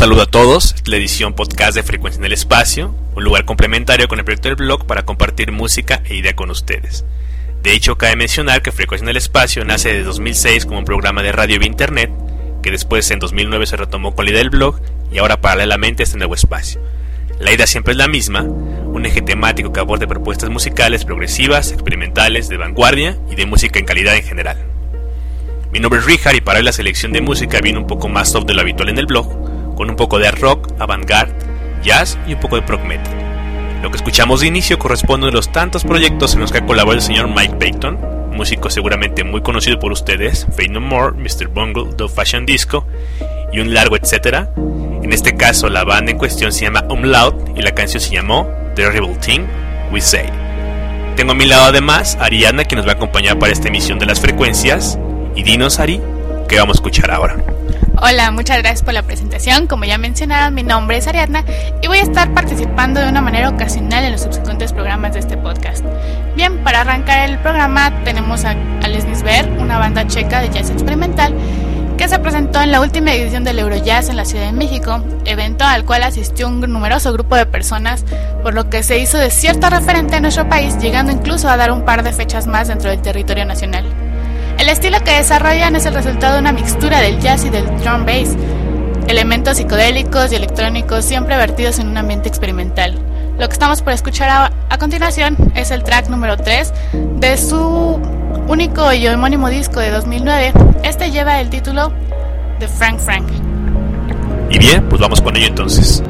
saludo a todos, la edición podcast de Frecuencia en el Espacio, un lugar complementario con el proyecto del blog para compartir música e idea con ustedes. De hecho, cabe mencionar que Frecuencia en el Espacio nace de 2006 como un programa de radio vía internet, que después en 2009 se retomó con la idea del blog y ahora paralelamente este nuevo espacio. La idea siempre es la misma, un eje temático que aborde propuestas musicales progresivas, experimentales, de vanguardia y de música en calidad en general. Mi nombre es Richard y para la selección de música viene un poco más top de lo habitual en el blog, con un poco de rock, avant-garde, jazz y un poco de prog metal. Lo que escuchamos de inicio corresponde a los tantos proyectos en los que ha colaborado el señor Mike Payton, músico seguramente muy conocido por ustedes, Fade No More, Mr. Bungle, The Fashion Disco y un largo etcétera. En este caso, la banda en cuestión se llama Umlaut y la canción se llamó The Rebel Thing We Say. Tengo a mi lado además a Ariana que nos va a acompañar para esta emisión de las frecuencias. Y dinos, Ari, ¿qué vamos a escuchar ahora? Hola, muchas gracias por la presentación. Como ya mencionaron, mi nombre es Ariadna y voy a estar participando de una manera ocasional en los subsecuentes programas de este podcast. Bien, para arrancar el programa tenemos a, Les Ver, una banda checa de jazz experimental que se presentó en la última edición del Eurojazz en la Ciudad de México, evento al cual asistió un numeroso grupo de personas, por lo que se hizo de cierto referente en nuestro país, llegando incluso a dar un par de fechas más dentro del territorio nacional. El estilo que desarrollan es el resultado de una mixtura del jazz y del drum bass, elementos psicodélicos y electrónicos siempre vertidos en un ambiente experimental. Lo que estamos por escuchar a, continuación es el track número 3 de su único y homónimo disco de 2009. Este lleva el título de Frank Frank. Y bien, pues vamos con ello entonces.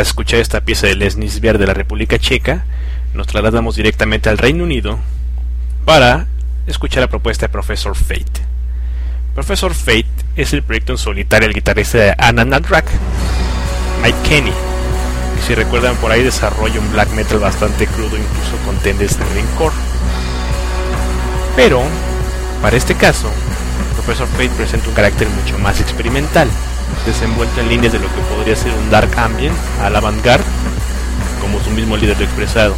Tras escuchar esta pieza de Les Nisbier de la República Checa, nos trasladamos directamente al Reino Unido para escuchar la propuesta de Professor Fate. Professor Fate es el proyecto en solitario del guitarrista de Ananadrak, Mike Kenny, si recuerdan por ahí desarrolla un black metal bastante crudo, incluso con tendencias de grindcore. Pero, para este caso, Professor Fate presenta un carácter mucho más experimental, desenvuelto en líneas de lo que podría ser un dark ambient a la avant-garde, como su mismo líder lo expresado.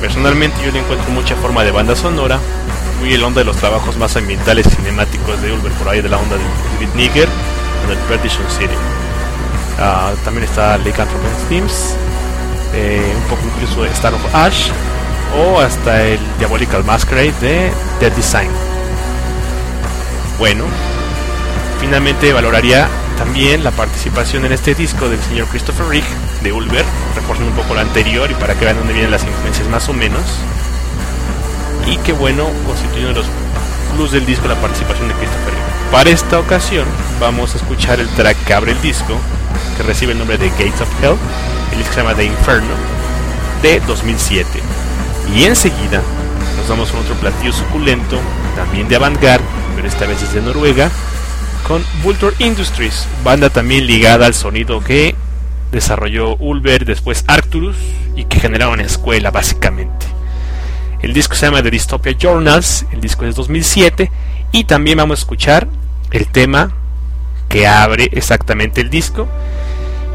Personalmente yo le encuentro mucha forma de banda sonora, muy el onda de los trabajos más ambientales y cinemáticos de Ulver, por ahí de la onda de Nigger o del Perdition City. Ah, también está Lake Anthropos Themes, eh, un poco incluso de Star of Ash o hasta el Diabolical Masquerade de Dead Design. Bueno, finalmente valoraría también la participación en este disco del señor Christopher Rick de Ulver, reforzando un poco lo anterior y para que vean dónde vienen las influencias más o menos. Y que bueno, constituyendo los plus del disco la participación de Christopher Rick. Para esta ocasión vamos a escuchar el track que abre el disco, que recibe el nombre de Gates of Hell, el disco se llama The Inferno, de 2007. Y enseguida nos damos con otro platillo suculento, también de avant-garde, pero esta vez desde Noruega, con Vulture Industries, banda también ligada al sonido que desarrolló Ulver, después Arcturus y que generaron en escuela básicamente. El disco se llama The Dystopia Journals, el disco es 2007 y también vamos a escuchar el tema que abre exactamente el disco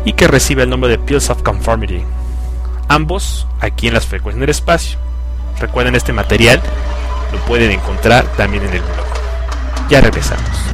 y que recibe el nombre de Pills of Conformity. Ambos aquí en las frecuencias del espacio. Recuerden este material, lo pueden encontrar también en el blog. Ya regresamos.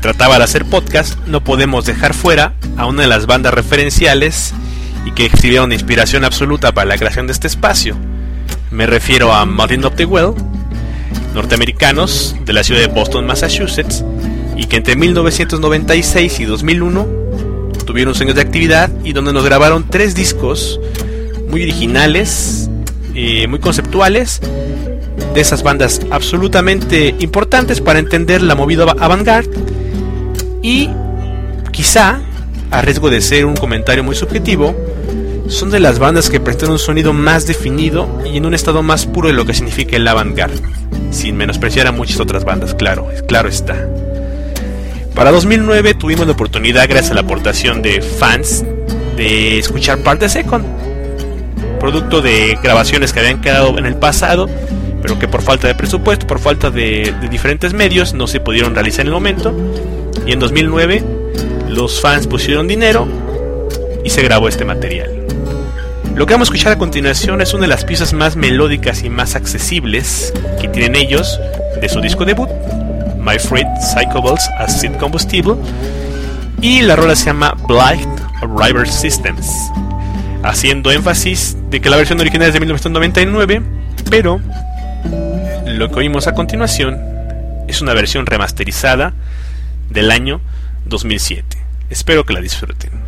Trataba de hacer podcast, no podemos dejar fuera a una de las bandas referenciales y que exhibieron inspiración absoluta para la creación de este espacio. Me refiero a Martin of the Well, norteamericanos de la ciudad de Boston, Massachusetts, y que entre 1996 y 2001 tuvieron años de actividad y donde nos grabaron tres discos muy originales, eh, muy conceptuales, de esas bandas absolutamente importantes para entender la movida avant-garde y quizá, a riesgo de ser un comentario muy subjetivo, son de las bandas que presentan un sonido más definido y en un estado más puro de lo que significa el avant-garde, sin menospreciar a muchas otras bandas, claro, claro está. Para 2009 tuvimos la oportunidad, gracias a la aportación de fans, de escuchar Part Second, producto de grabaciones que habían quedado en el pasado, pero que por falta de presupuesto, por falta de, de diferentes medios, no se pudieron realizar en el momento. Y en 2009 los fans pusieron dinero y se grabó este material. Lo que vamos a escuchar a continuación es una de las piezas más melódicas y más accesibles que tienen ellos de su disco debut, My Freight Cyclables Acid Combustible, y la rola se llama Blight River Systems, haciendo énfasis de que la versión original es de 1999, pero lo que oímos a continuación es una versión remasterizada del año 2007. Espero que la disfruten.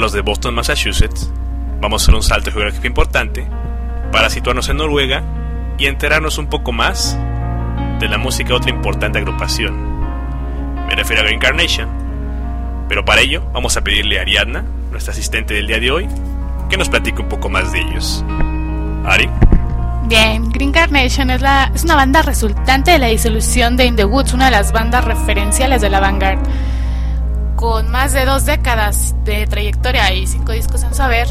Los de Boston, Massachusetts, vamos a hacer un salto geográfico importante para situarnos en Noruega y enterarnos un poco más de la música de otra importante agrupación. Me refiero a Green Carnation. Pero para ello vamos a pedirle a Ariadna, nuestra asistente del día de hoy, que nos platique un poco más de ellos. Ari. Bien, Green Carnation es, es una banda resultante de la disolución de In the Woods, una de las bandas referenciales de la vanguard. Con más de dos décadas de trayectoria y cinco discos en saber,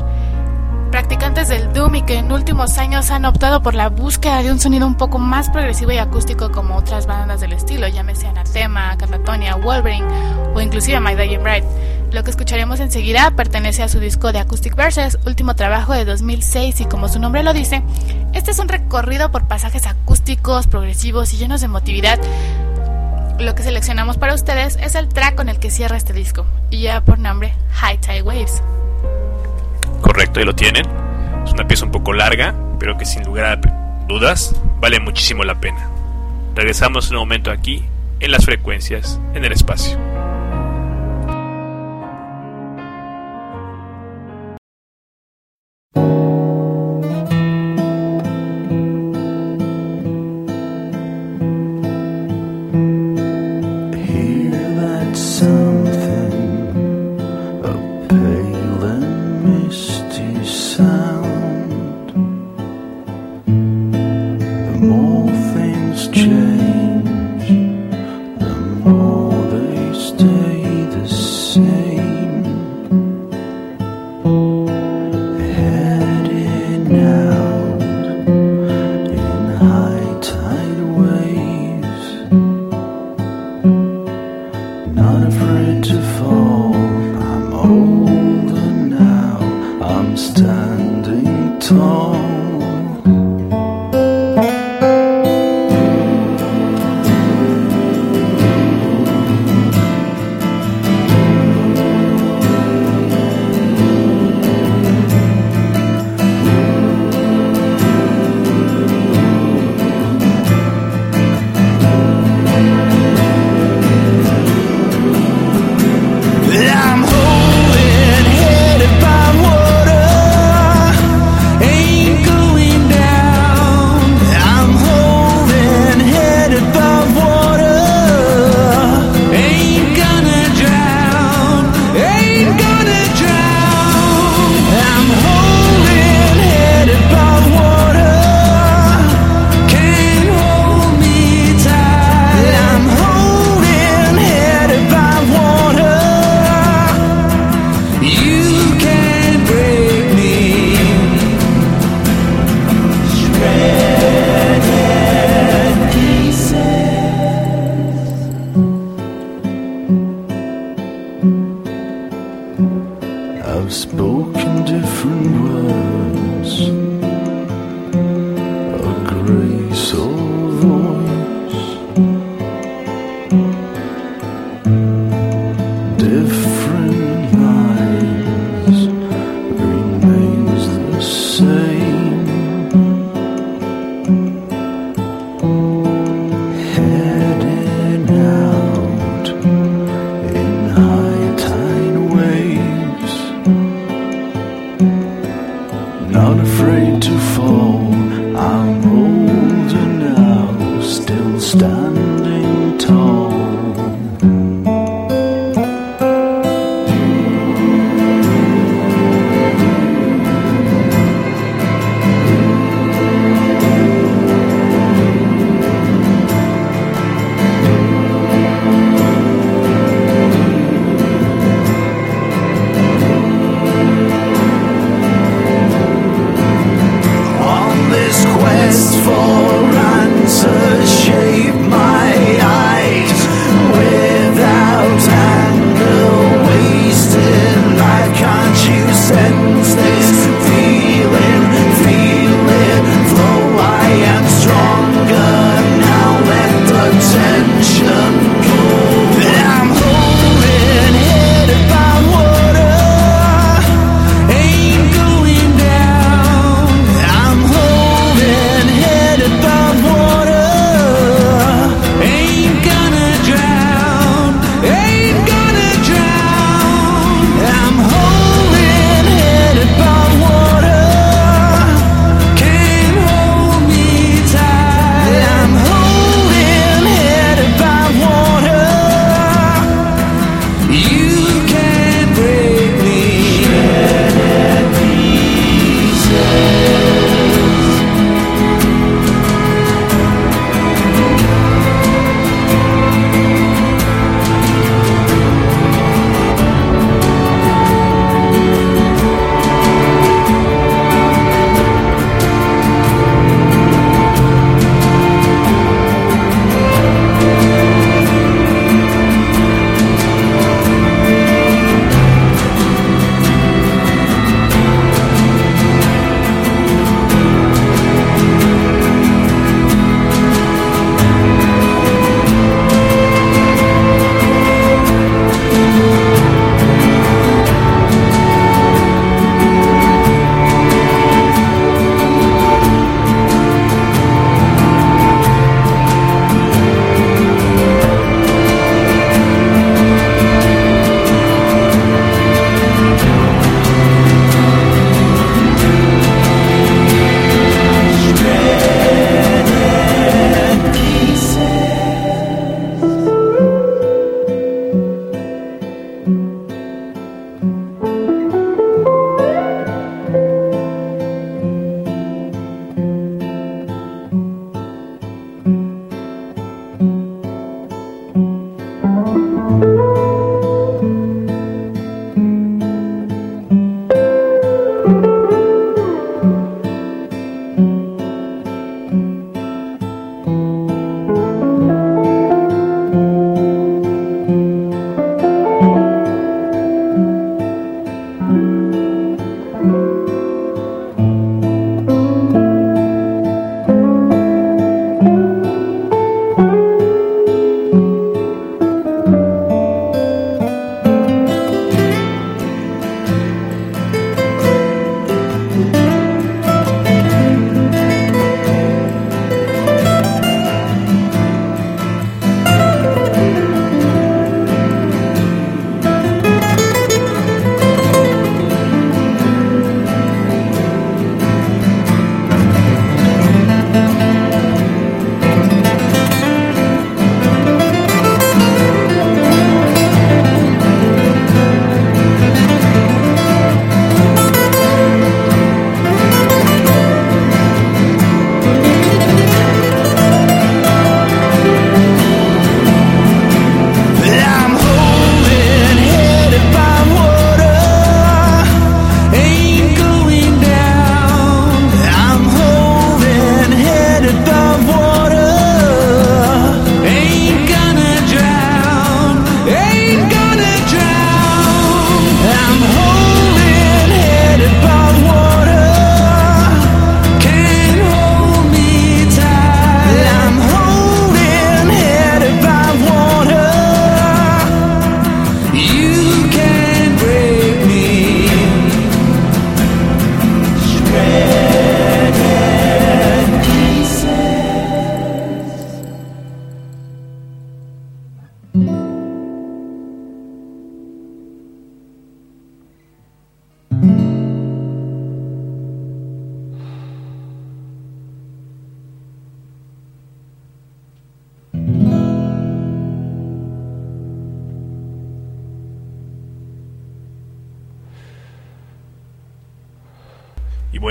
practicantes del Doom y que en últimos años han optado por la búsqueda de un sonido un poco más progresivo y acústico como otras bandas del estilo, llámese Anathema, Catatonia, Wolverine o inclusive My Dying Bride. Lo que escucharemos enseguida pertenece a su disco de Acoustic Verses, último trabajo de 2006 y como su nombre lo dice, este es un recorrido por pasajes acústicos, progresivos y llenos de emotividad. Lo que seleccionamos para ustedes es el track con el que cierra este disco, y ya por nombre High Tide Waves. Correcto, ahí lo tienen. Es una pieza un poco larga, pero que sin lugar a dudas vale muchísimo la pena. Regresamos en un momento aquí, en las frecuencias, en el espacio.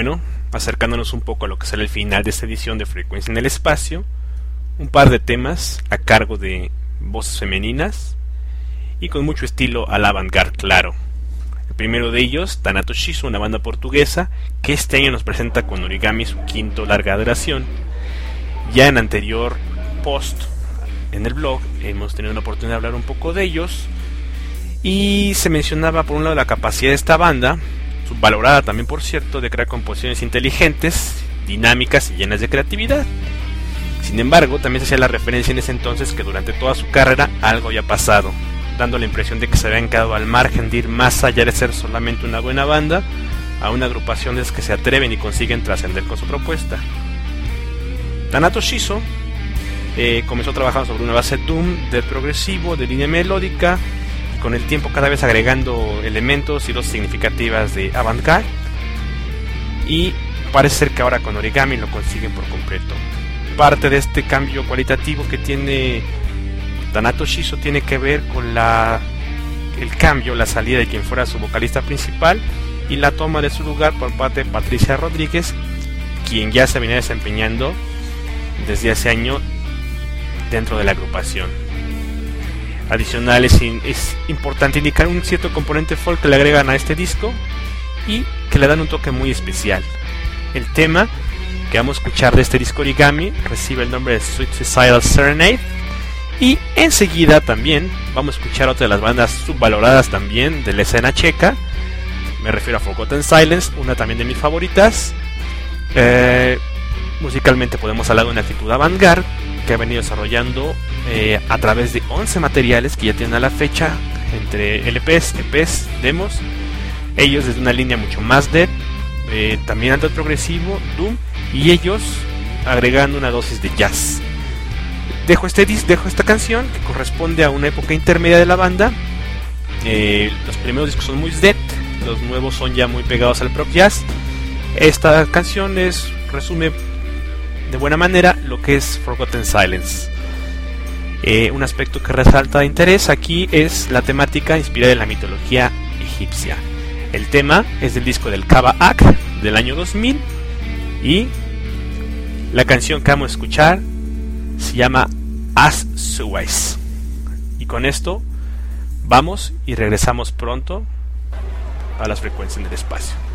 Bueno, acercándonos un poco a lo que será el final de esta edición de Frecuencia en el Espacio, un par de temas a cargo de voces femeninas y con mucho estilo al avant-garde claro. El primero de ellos, Tanato Shizu, una banda portuguesa que este año nos presenta con Origami su quinto larga duración. Ya en anterior post en el blog hemos tenido la oportunidad de hablar un poco de ellos y se mencionaba por un lado la capacidad de esta banda, valorada también por cierto, de crear composiciones inteligentes, dinámicas y llenas de creatividad. Sin embargo, también se hacía la referencia en ese entonces que durante toda su carrera algo había pasado, dando la impresión de que se habían quedado al margen de ir más allá de ser solamente una buena banda, a una agrupación de que se atreven y consiguen trascender con su propuesta. Tanato Shizo eh, comenzó trabajando sobre una base Doom del progresivo, de línea melódica, con el tiempo cada vez agregando elementos y dosis significativas de avant-garde. Y parece ser que ahora con Origami lo consiguen por completo. Parte de este cambio cualitativo que tiene Danato Shizo tiene que ver con la el cambio, la salida de quien fuera su vocalista principal y la toma de su lugar por parte de Patricia Rodríguez, quien ya se venía desempeñando desde hace año dentro de la agrupación adicional es, importante indicar un cierto componente folk que le agregan a este disco y que le dan un toque muy especial. El tema que vamos a escuchar de este disco origami recibe el nombre de Suicidal Serenade y enseguida también vamos a escuchar otra de las bandas subvaloradas también de la escena checa. Me refiero a Forgotten Silence, una también de mis favoritas. Eh, musicalmente podemos hablar de una actitud avant-garde que ha venido desarrollando eh, a través de 11 materiales que ya tienen a la fecha, entre LPs, EPs, demos, ellos desde una línea mucho más dead, eh, también alto progresivo, Doom, y ellos agregando una dosis de jazz. Dejo este dejo esta canción que corresponde a una época intermedia de la banda. Eh, los primeros discos son muy dead, los nuevos son ya muy pegados al prog jazz. Esta canción es resume de buena manera lo que es Forgotten Silence. Eh, un aspecto que resalta de interés aquí es la temática inspirada en la mitología egipcia. El tema es del disco del Kaba Ak del año 2000 y la canción que vamos a escuchar se llama As Suez. Y con esto vamos y regresamos pronto a las frecuencias del espacio.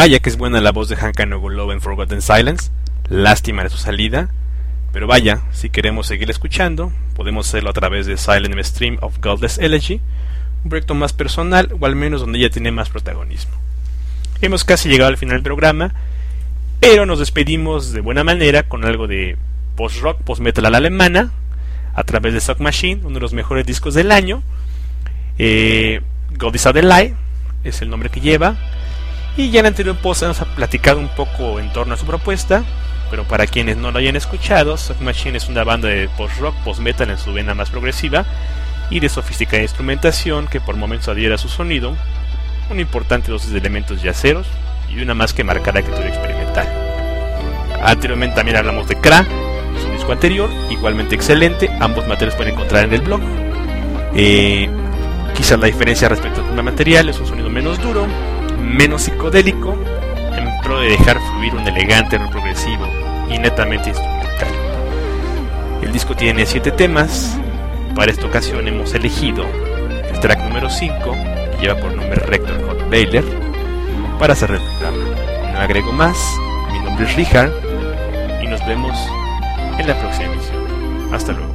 Vaya que es buena la voz de Hank Love en Forgotten Silence. Lástima de su salida. Pero vaya, si queremos seguir escuchando, podemos hacerlo a través de Silent Stream of Godless Elegy, un proyecto más personal o al menos donde ella tiene más protagonismo. Hemos casi llegado al final del programa, pero nos despedimos de buena manera con algo de post-rock, post-metal a la alemana, a través de Sock Machine, uno de los mejores discos del año. Eh, God is a Lie es el nombre que lleva. Y ya en el anterior post ha platicado un poco en torno a su propuesta, pero para quienes no lo hayan escuchado, Sock Machine es una banda de post-rock, post-metal en su vena más progresiva y de sofisticada instrumentación que por momentos adhiera a su sonido, una importante dosis de elementos yaceros y una más que marcada actitud experimental. Anteriormente también hablamos de Kra, su disco anterior, igualmente excelente, ambos materiales pueden encontrar en el blog. Eh, quizás la diferencia respecto al material es un sonido menos duro, menos psicodélico, en pro de dejar fluir un elegante progresivo y netamente instrumental. El disco tiene 7 temas, para esta ocasión hemos elegido el track número 5, que lleva por nombre Rector Hot Baylor, para cerrar el programa. No agrego más, mi nombre es Richard y nos vemos en la próxima emisión. Hasta luego.